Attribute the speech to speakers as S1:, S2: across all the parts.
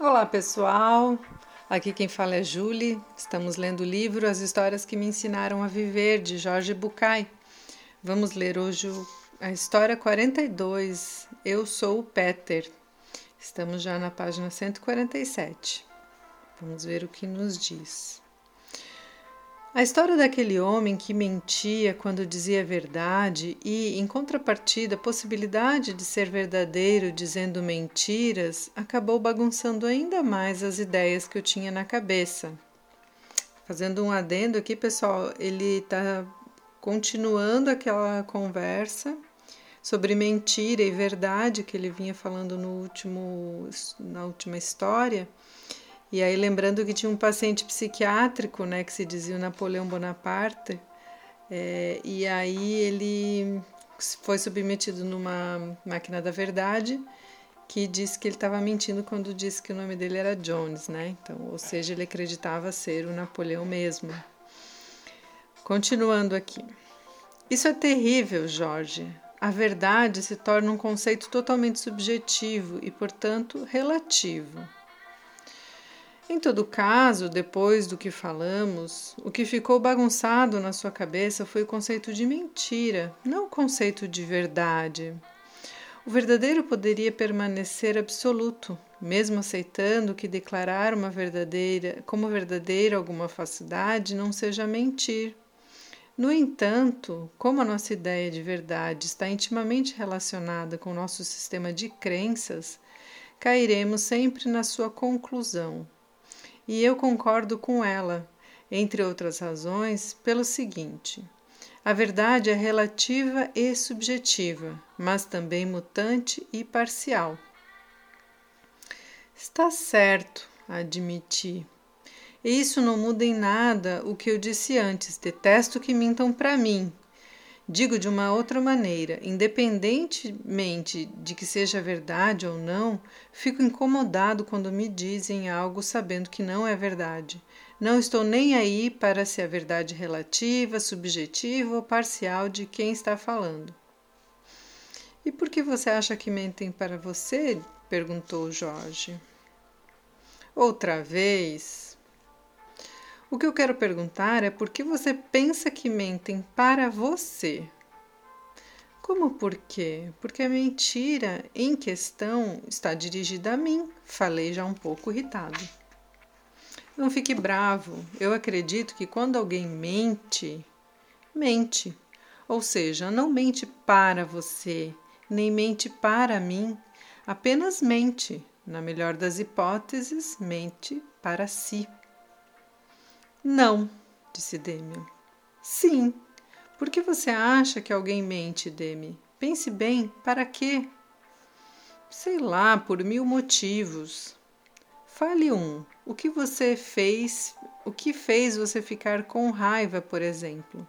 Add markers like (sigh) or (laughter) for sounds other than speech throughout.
S1: Olá pessoal, aqui quem fala é Julie. Estamos lendo o livro As Histórias que Me Ensinaram a Viver, de Jorge Bucay. Vamos ler hoje a história 42, Eu Sou o Peter. Estamos já na página 147. Vamos ver o que nos diz. A história daquele homem que mentia quando dizia a verdade e, em contrapartida, a possibilidade de ser verdadeiro dizendo mentiras acabou bagunçando ainda mais as ideias que eu tinha na cabeça. Fazendo um adendo aqui, pessoal, ele está continuando aquela conversa sobre mentira e verdade que ele vinha falando no último, na última história. E aí, lembrando que tinha um paciente psiquiátrico, né, que se dizia o Napoleão Bonaparte, é, e aí ele foi submetido numa máquina da verdade que disse que ele estava mentindo quando disse que o nome dele era Jones, né? Então, ou seja, ele acreditava ser o Napoleão mesmo. Continuando aqui. Isso é terrível, Jorge. A verdade se torna um conceito totalmente subjetivo e, portanto, relativo. Em todo caso, depois do que falamos, o que ficou bagunçado na sua cabeça foi o conceito de mentira, não o conceito de verdade. O verdadeiro poderia permanecer absoluto, mesmo aceitando que declarar uma verdadeira, como verdadeira alguma falsidade não seja mentir. No entanto, como a nossa ideia de verdade está intimamente relacionada com o nosso sistema de crenças, cairemos sempre na sua conclusão e eu concordo com ela, entre outras razões, pelo seguinte: a verdade é relativa e subjetiva, mas também mutante e parcial. Está certo, admiti. Isso não muda em nada o que eu disse antes. Detesto que mintam para mim. Digo de uma outra maneira, independentemente de que seja verdade ou não, fico incomodado quando me dizem algo sabendo que não é verdade. Não estou nem aí para se a verdade relativa, subjetiva ou parcial de quem está falando. E por que você acha que mentem para você? perguntou Jorge. Outra vez, o que eu quero perguntar é por que você pensa que mentem para você? Como por quê? Porque a mentira em questão está dirigida a mim. Falei já um pouco irritado. Não fique bravo. Eu acredito que quando alguém mente, mente. Ou seja, não mente para você, nem mente para mim, apenas mente. Na melhor das hipóteses, mente para si. Não, disse Demi. Sim. Por que você acha que alguém mente, Demi? Pense bem, para quê? Sei lá, por mil motivos. Fale um. O que você fez? O que fez você ficar com raiva, por exemplo?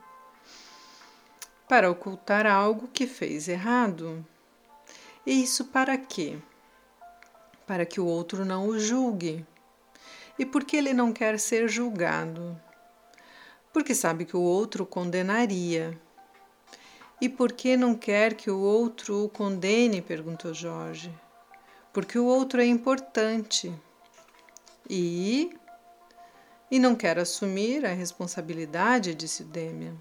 S1: Para ocultar algo que fez errado. E isso para quê? Para que o outro não o julgue. E por que ele não quer ser julgado? Porque sabe que o outro o condenaria. E por que não quer que o outro o condene? perguntou Jorge. Porque o outro é importante. E. E não quer assumir a responsabilidade, disse Demian.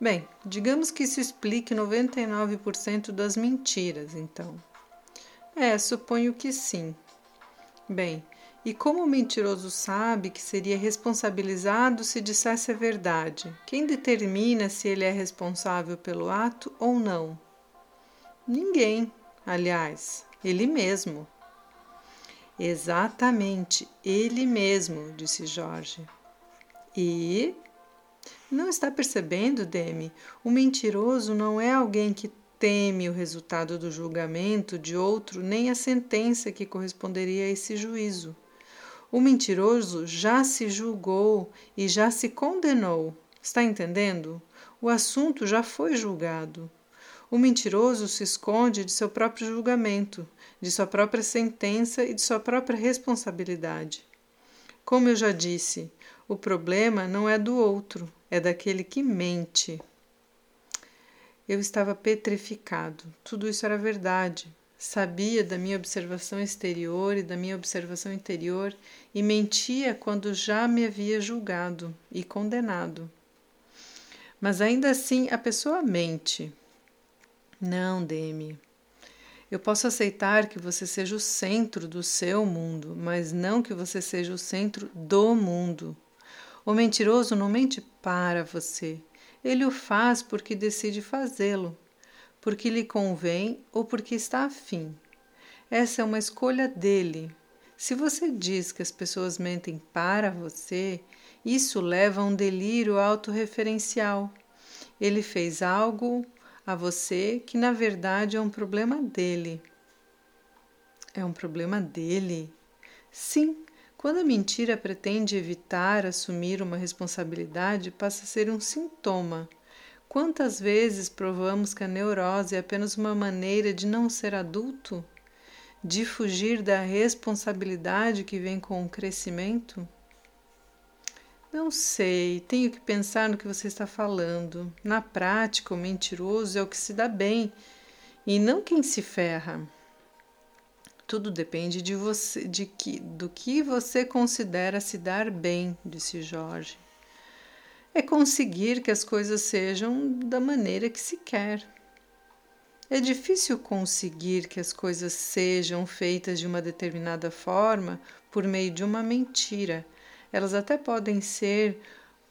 S1: Bem, digamos que isso explique 99% das mentiras, então. É, suponho que sim. Bem, e como o mentiroso sabe que seria responsabilizado se dissesse a verdade? Quem determina se ele é responsável pelo ato ou não? Ninguém, aliás, ele mesmo. Exatamente, ele mesmo, disse Jorge. E. Não está percebendo, Demi? O mentiroso não é alguém que teme o resultado do julgamento de outro nem a sentença que corresponderia a esse juízo. O mentiroso já se julgou e já se condenou. Está entendendo? O assunto já foi julgado. O mentiroso se esconde de seu próprio julgamento, de sua própria sentença e de sua própria responsabilidade. Como eu já disse, o problema não é do outro, é daquele que mente. Eu estava petrificado. Tudo isso era verdade. Sabia da minha observação exterior e da minha observação interior e mentia quando já me havia julgado e condenado. Mas ainda assim a pessoa mente. Não, Demi. Eu posso aceitar que você seja o centro do seu mundo, mas não que você seja o centro do mundo. O mentiroso não mente para você. Ele o faz porque decide fazê-lo porque lhe convém ou porque está afim. Essa é uma escolha dele. Se você diz que as pessoas mentem para você, isso leva a um delírio autorreferencial. Ele fez algo a você que na verdade é um problema dele. É um problema dele? Sim, quando a mentira pretende evitar assumir uma responsabilidade, passa a ser um sintoma. Quantas vezes provamos que a neurose é apenas uma maneira de não ser adulto? De fugir da responsabilidade que vem com o crescimento? Não sei, tenho que pensar no que você está falando. Na prática, o mentiroso é o que se dá bem e não quem se ferra. Tudo depende de você, de que, do que você considera se dar bem, disse Jorge é conseguir que as coisas sejam da maneira que se quer. É difícil conseguir que as coisas sejam feitas de uma determinada forma por meio de uma mentira. Elas até podem ser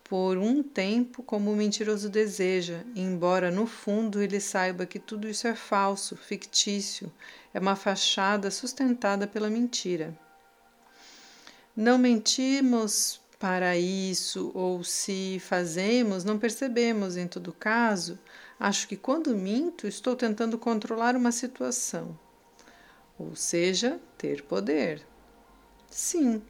S1: por um tempo como o mentiroso deseja, embora no fundo ele saiba que tudo isso é falso, fictício, é uma fachada sustentada pela mentira. Não mentimos para isso, ou se fazemos, não percebemos em todo caso. Acho que quando minto, estou tentando controlar uma situação, ou seja, ter poder. Sim,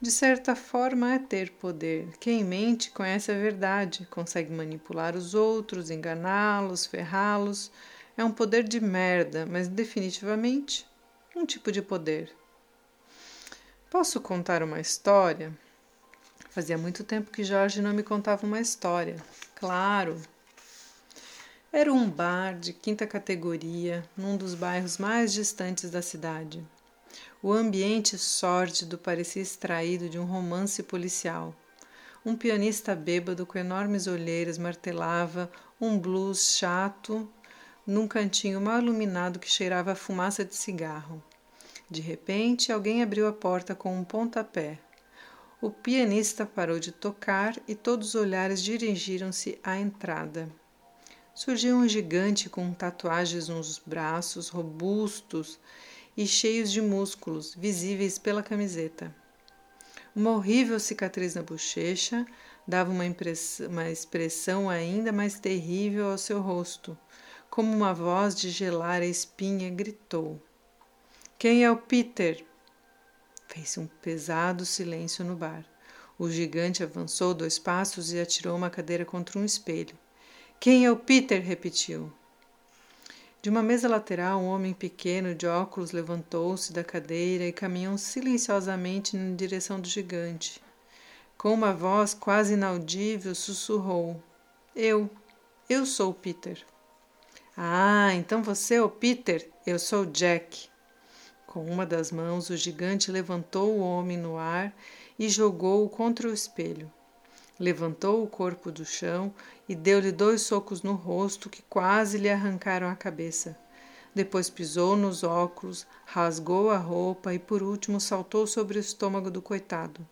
S1: de certa forma é ter poder. Quem mente conhece a verdade, consegue manipular os outros, enganá-los, ferrá-los. É um poder de merda, mas definitivamente um tipo de poder. Posso contar uma história? Fazia muito tempo que Jorge não me contava uma história. Claro. Era um bar de quinta categoria, num dos bairros mais distantes da cidade. O ambiente sórdido parecia extraído de um romance policial. Um pianista bêbado com enormes olheiras martelava um blues chato num cantinho mal iluminado que cheirava a fumaça de cigarro. De repente, alguém abriu a porta com um pontapé. O pianista parou de tocar e todos os olhares dirigiram-se à entrada. Surgiu um gigante com tatuagens nos braços, robustos e cheios de músculos, visíveis pela camiseta. Uma horrível cicatriz na bochecha dava uma, uma expressão ainda mais terrível ao seu rosto. Como uma voz de gelar a espinha, gritou: Quem é o Peter? Fez-se um pesado silêncio no bar. O gigante avançou dois passos e atirou uma cadeira contra um espelho. Quem é o Peter? repetiu. De uma mesa lateral, um homem pequeno de óculos levantou-se da cadeira e caminhou silenciosamente na direção do gigante. Com uma voz quase inaudível, sussurrou: Eu, eu sou o Peter. Ah, então você é o Peter? Eu sou Jack. Com uma das mãos, o gigante levantou o homem no ar e jogou-o contra o espelho. Levantou o corpo do chão e deu-lhe dois socos no rosto que quase lhe arrancaram a cabeça. Depois pisou nos óculos, rasgou a roupa e, por último, saltou sobre o estômago do coitado.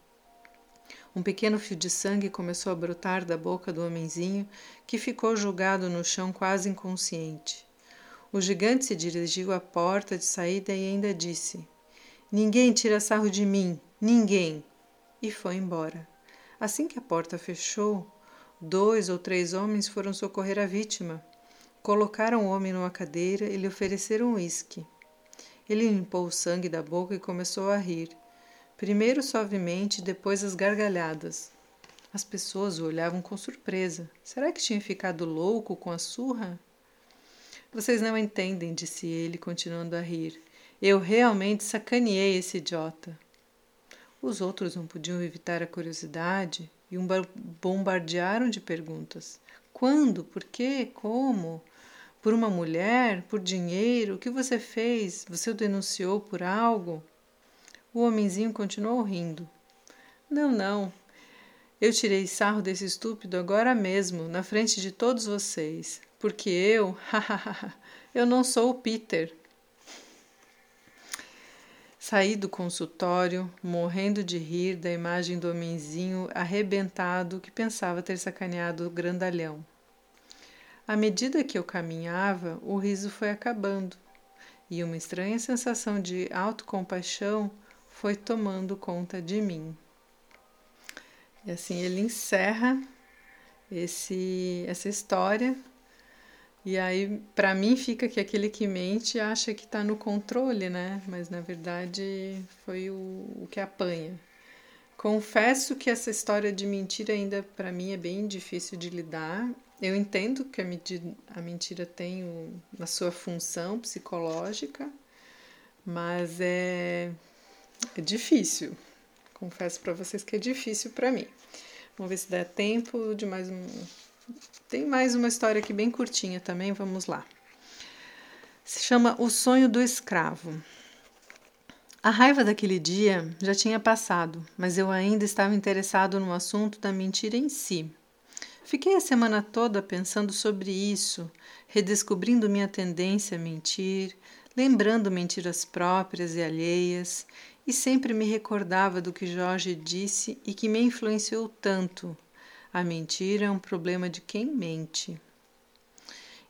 S1: Um pequeno fio de sangue começou a brotar da boca do homenzinho, que ficou jogado no chão quase inconsciente. O gigante se dirigiu à porta de saída e ainda disse: Ninguém tira sarro de mim, ninguém! E foi embora. Assim que a porta fechou, dois ou três homens foram socorrer a vítima. Colocaram o homem numa cadeira e lhe ofereceram uísque. Ele limpou o sangue da boca e começou a rir. Primeiro suavemente, depois as gargalhadas. As pessoas o olhavam com surpresa. Será que tinha ficado louco com a surra? Vocês não entendem, disse ele, continuando a rir. Eu realmente sacaneei esse idiota. Os outros não podiam evitar a curiosidade e um bombardearam de perguntas. Quando? Por quê? Como? Por uma mulher? Por dinheiro? O que você fez? Você o denunciou por algo? O homenzinho continuou rindo. Não, não. Eu tirei sarro desse estúpido agora mesmo, na frente de todos vocês. Porque eu, (laughs) eu não sou o Peter. Saí do consultório, morrendo de rir da imagem do homenzinho arrebentado que pensava ter sacaneado o grandalhão. À medida que eu caminhava, o riso foi acabando e uma estranha sensação de autocompaixão foi tomando conta de mim. E assim ele encerra esse, essa história e aí, para mim, fica que aquele que mente acha que está no controle, né? Mas na verdade foi o, o que apanha. Confesso que essa história de mentira ainda para mim é bem difícil de lidar. Eu entendo que a mentira, a mentira tem o, a sua função psicológica, mas é, é difícil. Confesso para vocês que é difícil para mim. Vamos ver se dá tempo de mais um, tem mais uma história aqui bem curtinha também, vamos lá. Se chama O Sonho do Escravo. A raiva daquele dia já tinha passado, mas eu ainda estava interessado no assunto da mentira em si. Fiquei a semana toda pensando sobre isso, redescobrindo minha tendência a mentir, lembrando mentiras próprias e alheias, e sempre me recordava do que Jorge disse e que me influenciou tanto, a mentira é um problema de quem mente.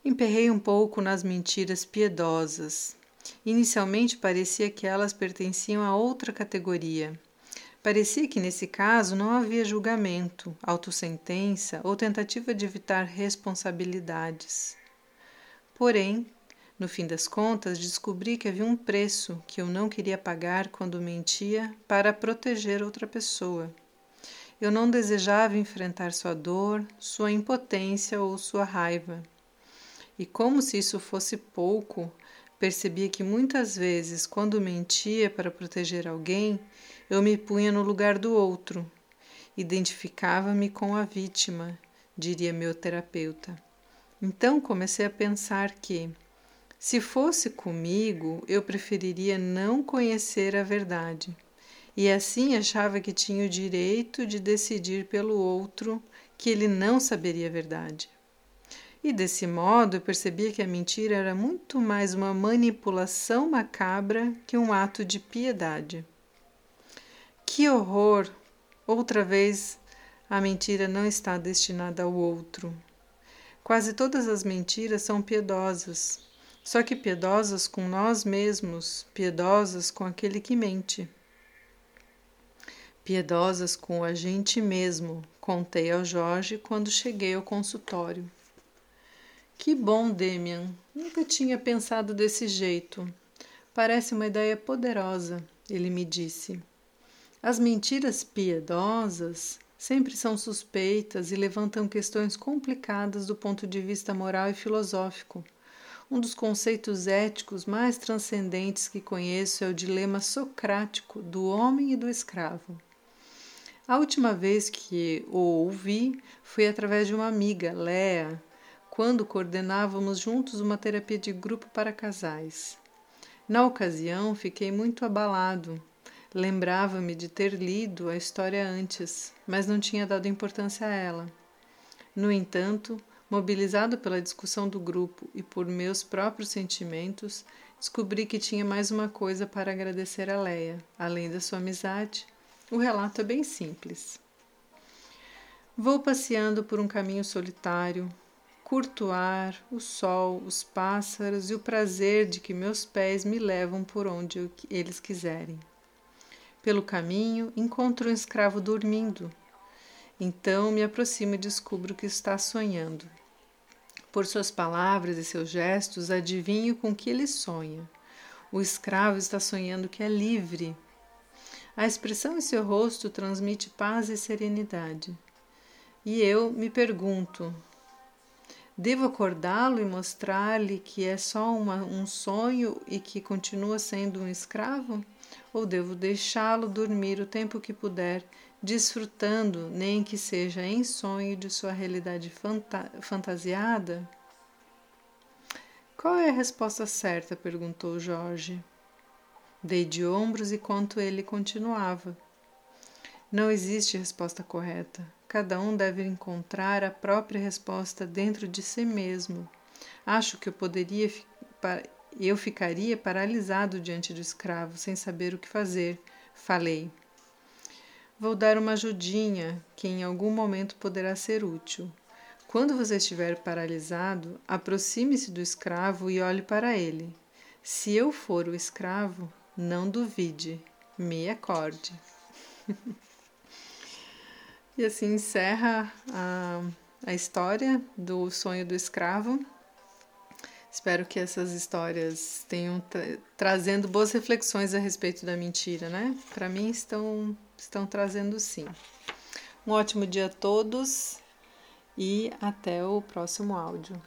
S1: Emperrei um pouco nas mentiras piedosas. Inicialmente parecia que elas pertenciam a outra categoria. Parecia que nesse caso não havia julgamento, autossentença ou tentativa de evitar responsabilidades. Porém, no fim das contas, descobri que havia um preço que eu não queria pagar quando mentia para proteger outra pessoa. Eu não desejava enfrentar sua dor, sua impotência ou sua raiva. E como se isso fosse pouco, percebia que muitas vezes, quando mentia para proteger alguém, eu me punha no lugar do outro. Identificava-me com a vítima, diria meu terapeuta. Então comecei a pensar que, se fosse comigo, eu preferiria não conhecer a verdade e assim achava que tinha o direito de decidir pelo outro que ele não saberia a verdade. E desse modo eu percebia que a mentira era muito mais uma manipulação macabra que um ato de piedade. Que horror! Outra vez a mentira não está destinada ao outro. Quase todas as mentiras são piedosas, só que piedosas com nós mesmos, piedosas com aquele que mente piedosas com a gente mesmo, contei ao Jorge quando cheguei ao consultório. Que bom, Demian. Nunca tinha pensado desse jeito. Parece uma ideia poderosa, ele me disse. As mentiras piedosas sempre são suspeitas e levantam questões complicadas do ponto de vista moral e filosófico. Um dos conceitos éticos mais transcendentes que conheço é o dilema socrático do homem e do escravo. A última vez que o ouvi foi através de uma amiga, Lea, quando coordenávamos juntos uma terapia de grupo para casais. Na ocasião, fiquei muito abalado. Lembrava-me de ter lido a história antes, mas não tinha dado importância a ela. No entanto, mobilizado pela discussão do grupo e por meus próprios sentimentos, descobri que tinha mais uma coisa para agradecer a Leia, além da sua amizade o relato é bem simples. Vou passeando por um caminho solitário, curto o ar, o sol, os pássaros e o prazer de que meus pés me levam por onde eles quiserem. Pelo caminho encontro um escravo dormindo. Então me aproximo e descubro que está sonhando. Por suas palavras e seus gestos, adivinho com que ele sonha. O escravo está sonhando que é livre, a expressão em seu rosto transmite paz e serenidade. E eu me pergunto: devo acordá-lo e mostrar-lhe que é só uma, um sonho e que continua sendo um escravo? Ou devo deixá-lo dormir o tempo que puder, desfrutando, nem que seja em sonho, de sua realidade fanta fantasiada? Qual é a resposta certa? perguntou Jorge. Dei de ombros enquanto ele continuava. Não existe resposta correta. Cada um deve encontrar a própria resposta dentro de si mesmo. Acho que eu poderia eu ficaria paralisado diante do escravo, sem saber o que fazer. Falei. Vou dar uma ajudinha que em algum momento poderá ser útil. Quando você estiver paralisado, aproxime-se do escravo e olhe para ele. Se eu for o escravo, não duvide, me acorde. (laughs) e assim encerra a, a história do sonho do escravo. Espero que essas histórias tenham tra trazendo boas reflexões a respeito da mentira, né? Para mim estão estão trazendo sim. Um ótimo dia a todos e até o próximo áudio.